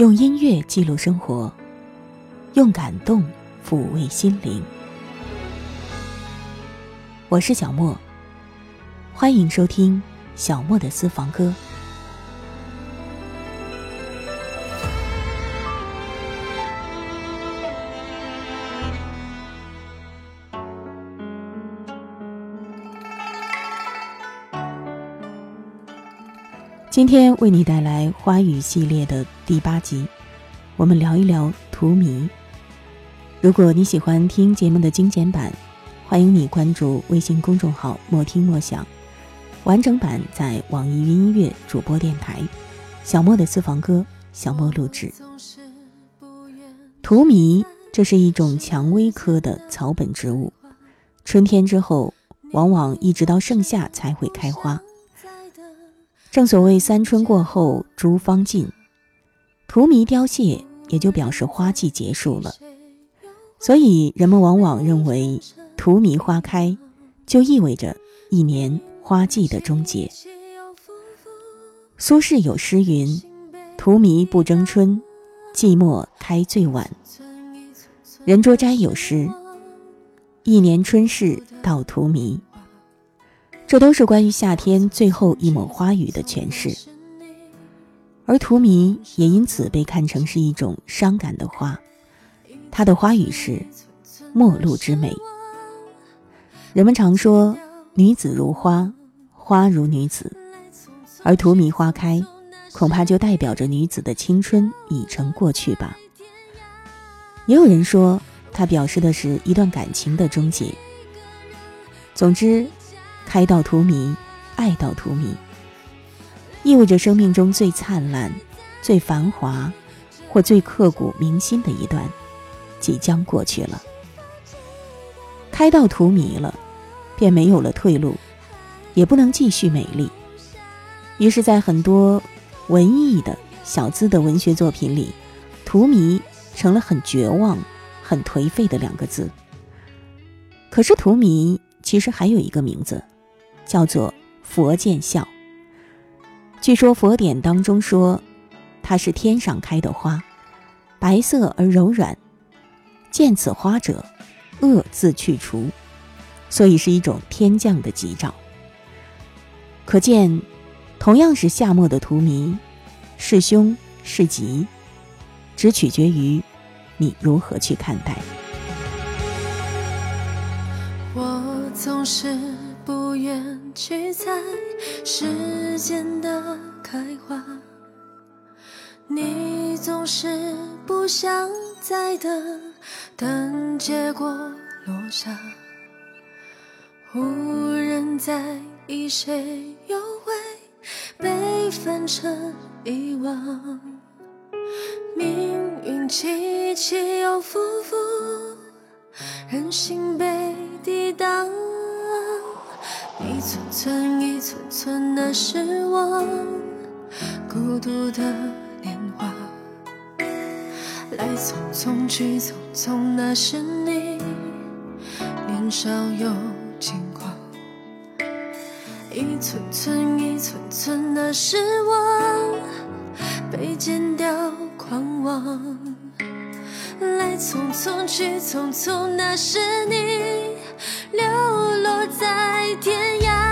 用音乐记录生活，用感动抚慰心灵。我是小莫，欢迎收听小莫的私房歌。今天为你带来花语系列的第八集，我们聊一聊荼蘼。如果你喜欢听节目的精简版，欢迎你关注微信公众号“莫听莫想”，完整版在网易云音乐主播电台。小莫的私房歌，小莫录制。荼蘼，这是一种蔷薇科的草本植物，春天之后，往往一直到盛夏才会开花。正所谓三春过后诸芳尽，荼蘼凋谢，也就表示花季结束了。所以人们往往认为荼蘼花开，就意味着一年花季的终结。苏轼有诗云：“荼蘼不争春，寂寞开最晚。”任卓斋有诗：“一年春事到荼蘼。”这都是关于夏天最后一抹花语的诠释，而荼蘼也因此被看成是一种伤感的花。它的花语是“陌路之美”。人们常说“女子如花，花如女子”，而荼蘼花开，恐怕就代表着女子的青春已成过去吧。也有人说，它表示的是一段感情的终结。总之。开到荼蘼，爱到荼蘼，意味着生命中最灿烂、最繁华，或最刻骨铭心的一段，即将过去了。开到荼蘼了，便没有了退路，也不能继续美丽。于是，在很多文艺的小资的文学作品里，荼蘼成了很绝望、很颓废的两个字。可是，荼蘼其实还有一个名字。叫做佛见笑。据说佛典当中说，它是天上开的花，白色而柔软，见此花者，恶自去除，所以是一种天降的吉兆。可见，同样是夏末的荼蘼，是凶是吉，只取决于你如何去看待。我总是。不愿去猜时间的开花，你总是不想再等，等结果落下。无人在意谁又会被分成遗忘，命运起起又伏伏，人心被抵挡。一寸寸，一寸寸的失望，孤独的年华。来匆匆，去匆匆，那是你年少又轻狂。一寸寸，一寸寸的失望，被剪掉狂妄。来匆匆，去匆匆，那是你流落在天。涯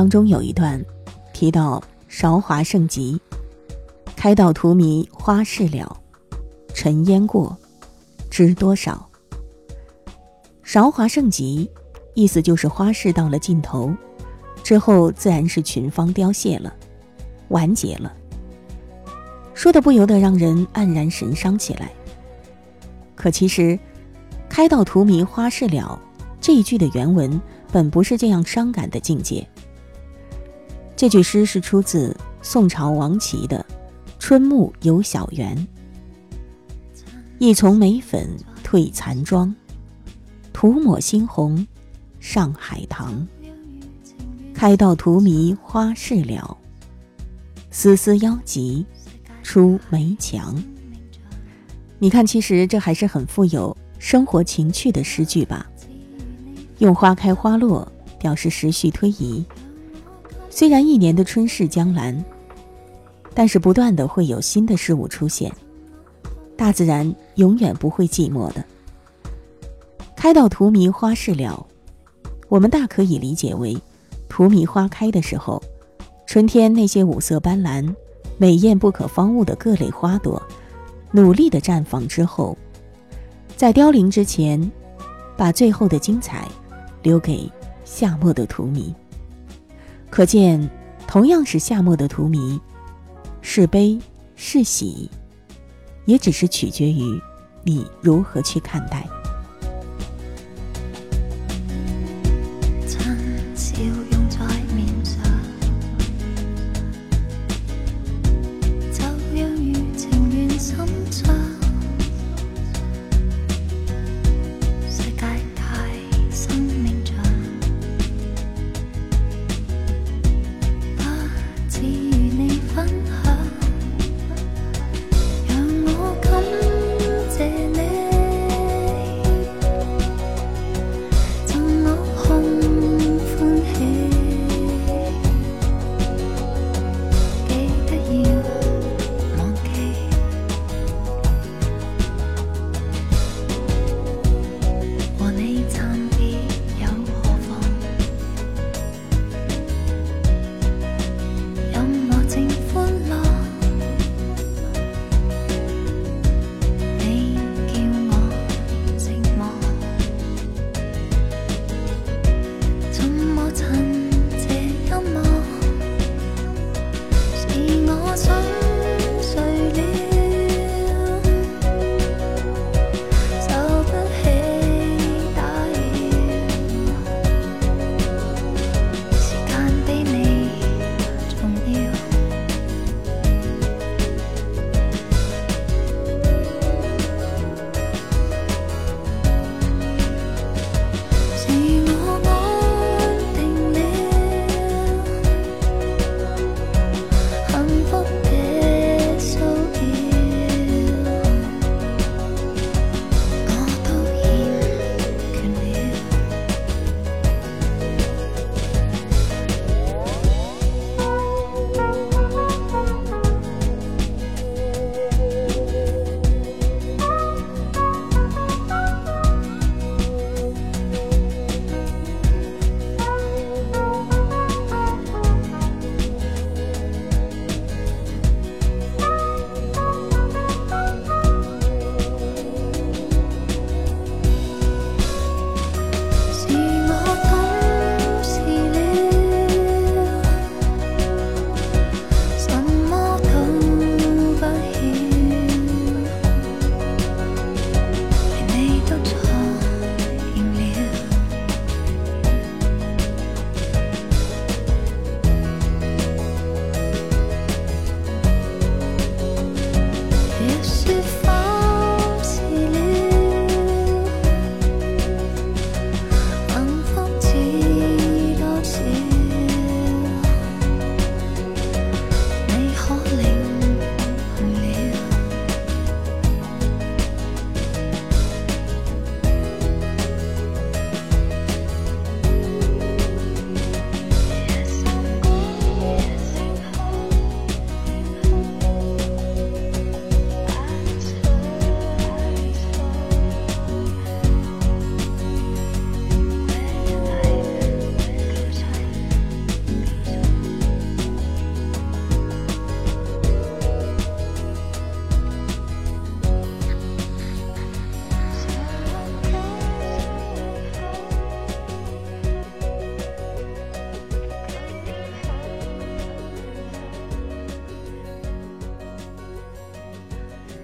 当中有一段提到韶华盛极，开道荼蘼花事了，尘烟过，知多少。韶华盛极，意思就是花事到了尽头，之后自然是群芳凋谢了，完结了。说的不由得让人黯然神伤起来。可其实，“开道荼蘼花事了”这一句的原文本不是这样伤感的境界。这句诗是出自宋朝王琦的《春暮游小园》：“一丛梅粉褪残妆，涂抹新红上海棠。开道荼蘼花事了，丝丝腰急出梅墙。”你看，其实这还是很富有生活情趣的诗句吧。用花开花落表示时序推移。虽然一年的春逝将阑，但是不断的会有新的事物出现。大自然永远不会寂寞的。开到荼蘼花事了，我们大可以理解为，荼蘼花开的时候，春天那些五色斑斓、美艳不可方物的各类花朵，努力的绽放之后，在凋零之前，把最后的精彩。留给夏末的荼蘼，可见，同样是夏末的荼蘼，是悲是喜，也只是取决于你如何去看待。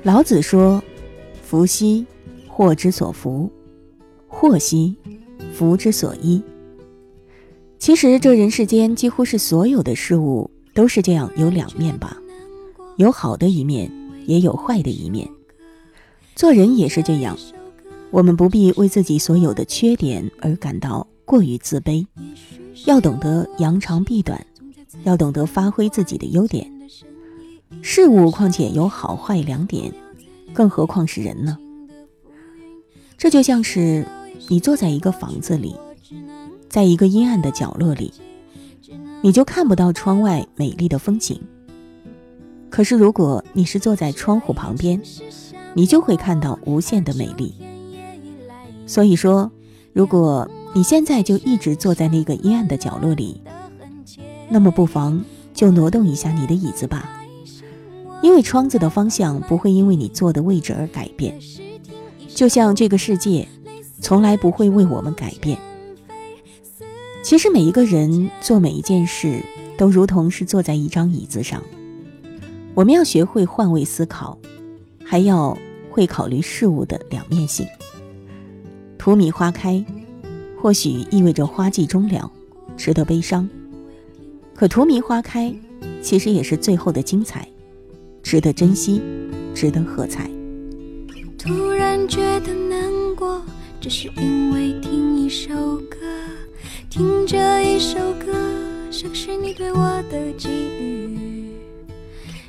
老子说：“福兮，祸之所伏；祸兮，福之所依。”其实，这人世间几乎是所有的事物都是这样，有两面吧，有好的一面，也有坏的一面。做人也是这样，我们不必为自己所有的缺点而感到过于自卑，要懂得扬长避短，要懂得发挥自己的优点。事物况且有好坏两点，更何况是人呢？这就像是你坐在一个房子里，在一个阴暗的角落里，你就看不到窗外美丽的风景。可是如果你是坐在窗户旁边，你就会看到无限的美丽。所以说，如果你现在就一直坐在那个阴暗的角落里，那么不妨就挪动一下你的椅子吧。因为窗子的方向不会因为你坐的位置而改变，就像这个世界从来不会为我们改变。其实每一个人做每一件事都如同是坐在一张椅子上，我们要学会换位思考，还要会考虑事物的两面性。荼蘼花开，或许意味着花季终了，值得悲伤；可荼蘼花开，其实也是最后的精彩。值得珍惜，值得喝彩。突然觉得难过，只是因为听一首歌，听这一首歌，像是你对我的寄予。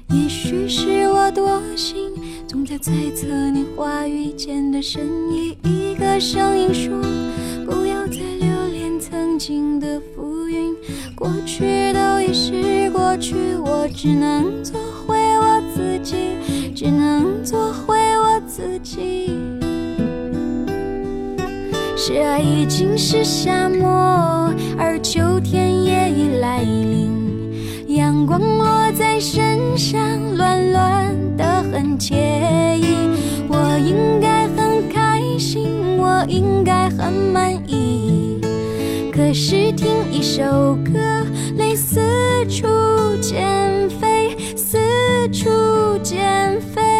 也许是我多心，总在猜测你话语间的深意。一个声音说，不要再留恋曾经的浮云，过去都已是过去，我只能做。只能做回我自己。是爱已经是夏末，而秋天也已来临。阳光落在身上，暖暖的很惬意。我应该很开心，我应该很满意。可是听一首歌，泪四处溅飞。初见飞。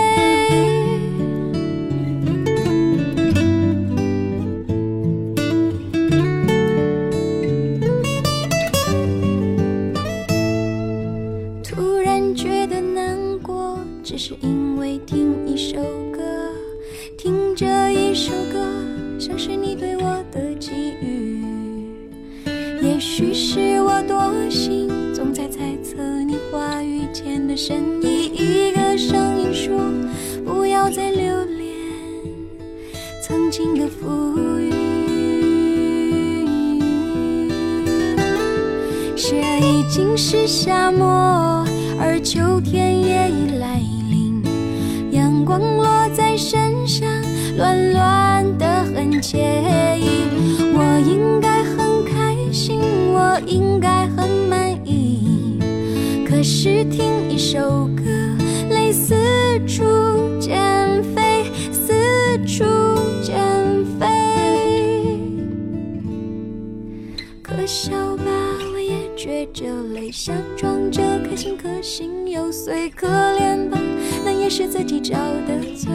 可笑吧，我也觉着泪，想装着开心，可心又碎。可怜吧，那也是自己找的罪。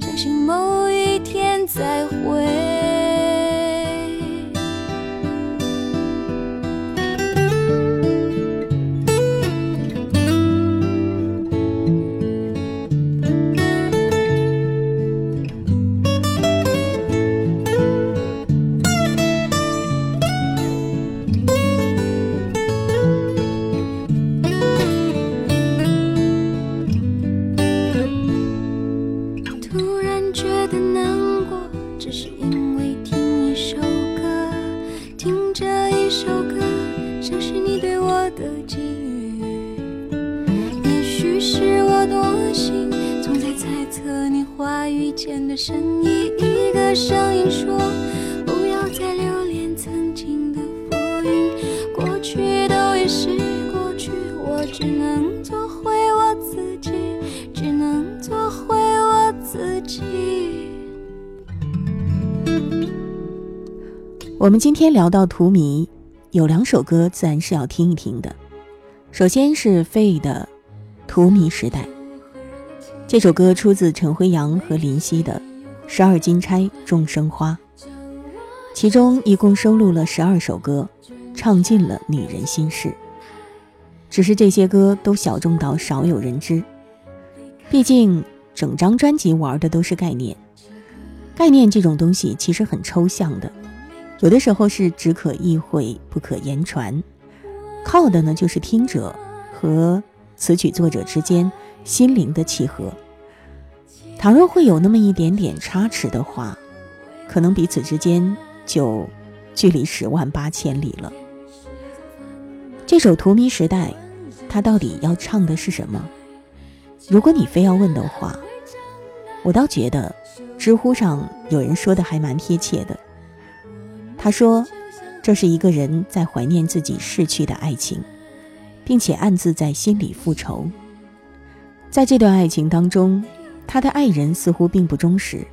相信某一天再会。我们今天聊到荼蘼，有两首歌自然是要听一听的。首先是费的《荼蘼时代》。这首歌出自陈辉阳和林夕的《十二金钗众生花》，其中一共收录了十二首歌，唱尽了女人心事。只是这些歌都小众到少有人知，毕竟整张专辑玩的都是概念。概念这种东西其实很抽象的，有的时候是只可意会不可言传，靠的呢就是听者和词曲作者之间心灵的契合。倘若会有那么一点点差池的话，可能彼此之间就距离十万八千里了。这首《荼蘼时代》，它到底要唱的是什么？如果你非要问的话，我倒觉得，知乎上有人说的还蛮贴切的。他说，这是一个人在怀念自己逝去的爱情，并且暗自在心里复仇。在这段爱情当中，他的爱人似乎并不忠实，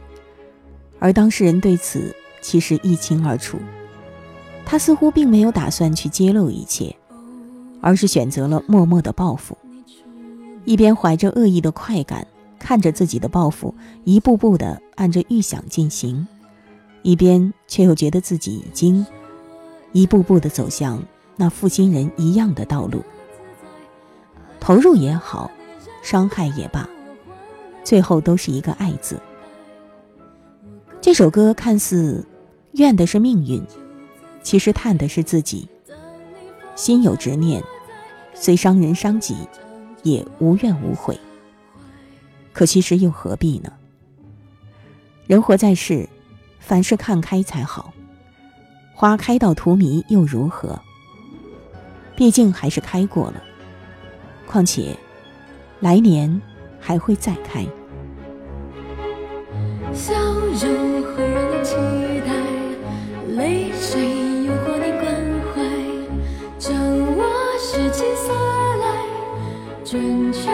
而当事人对此其实一清二楚。他似乎并没有打算去揭露一切。而是选择了默默的报复，一边怀着恶意的快感看着自己的报复一步步的按着预想进行，一边却又觉得自己已经一步步的走向那负心人一样的道路。投入也好，伤害也罢，最后都是一个爱字。这首歌看似怨的是命运，其实叹的是自己，心有执念。虽伤人伤己，也无怨无悔。可其实又何必呢？人活在世，凡事看开才好。花开到荼蘼又如何？毕竟还是开过了。况且，来年还会再开。笑容会让你期待，泪水诱惑你关怀。将我拾起色来。准确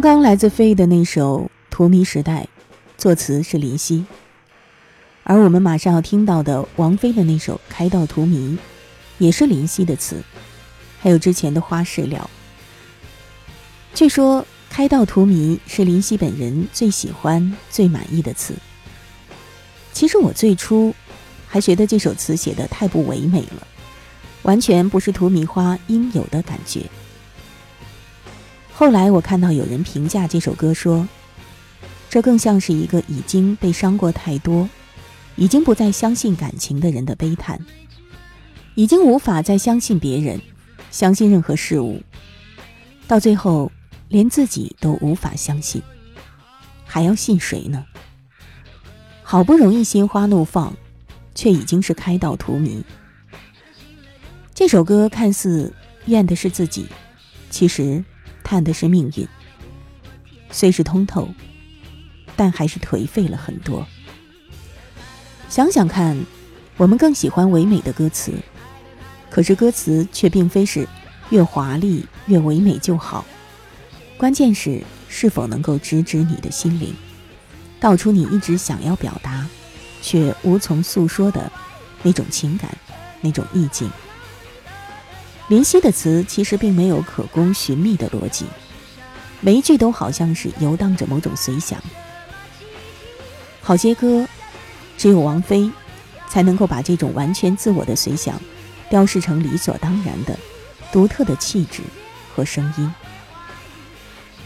刚刚来自飞的那首《荼蘼时代》，作词是林夕。而我们马上要听到的王菲的那首《开到荼蘼》，也是林夕的词，还有之前的《花事了》。据说《开到荼蘼》是林夕本人最喜欢、最满意的词。其实我最初还觉得这首词写的太不唯美了，完全不是荼蘼花应有的感觉。后来我看到有人评价这首歌说，这更像是一个已经被伤过太多。已经不再相信感情的人的悲叹，已经无法再相信别人，相信任何事物，到最后连自己都无法相信，还要信谁呢？好不容易心花怒放，却已经是开到荼蘼。这首歌看似怨的是自己，其实叹的是命运。虽是通透，但还是颓废了很多。想想看，我们更喜欢唯美的歌词，可是歌词却并非是越华丽越唯美就好，关键是是否能够直指你的心灵，道出你一直想要表达却无从诉说的那种情感、那种意境。林夕的词其实并没有可供寻觅的逻辑，每一句都好像是游荡着某种随想。好些歌。只有王菲，才能够把这种完全自我的随想，雕饰成理所当然的、独特的气质和声音。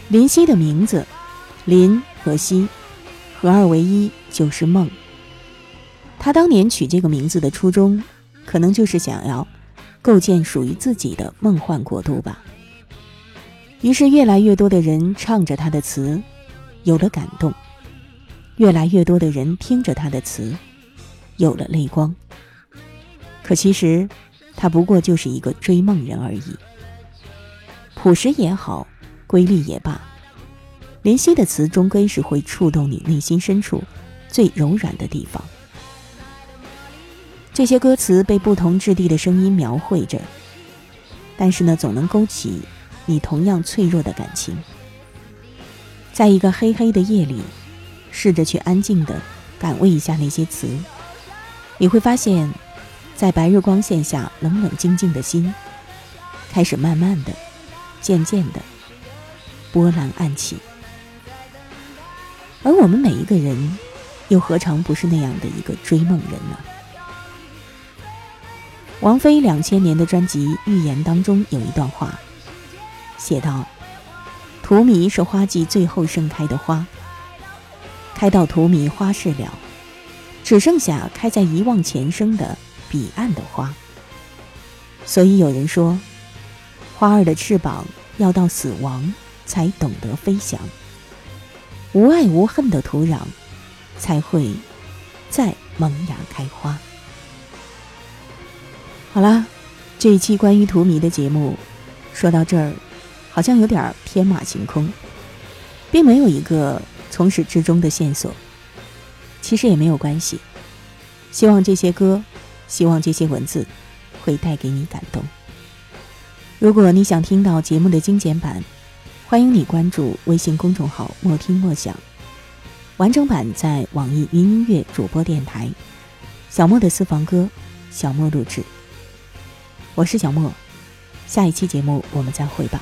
林夕的名字，林和夕，合二为一就是梦。他当年取这个名字的初衷，可能就是想要构建属于自己的梦幻国度吧。于是，越来越多的人唱着他的词，有了感动。越来越多的人听着他的词，有了泪光。可其实，他不过就是一个追梦人而已。朴实也好，瑰丽也罢，林夕的词终归是会触动你内心深处最柔软的地方。这些歌词被不同质地的声音描绘着，但是呢，总能勾起你同样脆弱的感情。在一个黑黑的夜里。试着去安静的感味一下那些词，你会发现，在白日光线下冷冷静静的心，开始慢慢的、渐渐的波澜暗起。而我们每一个人，又何尝不是那样的一个追梦人呢？王菲两千年的专辑《预言》当中有一段话，写道：“荼蘼是花季最后盛开的花。”开到荼蘼花事了，只剩下开在遗忘前生的彼岸的花。所以有人说，花儿的翅膀要到死亡才懂得飞翔。无爱无恨的土壤，才会再萌芽开花。好啦，这一期关于荼蘼的节目说到这儿，好像有点天马行空，并没有一个。从始至终的线索，其实也没有关系。希望这些歌，希望这些文字，会带给你感动。如果你想听到节目的精简版，欢迎你关注微信公众号“莫听莫想”，完整版在网易云音乐主播电台。小莫的私房歌，小莫录制。我是小莫，下一期节目我们再会吧。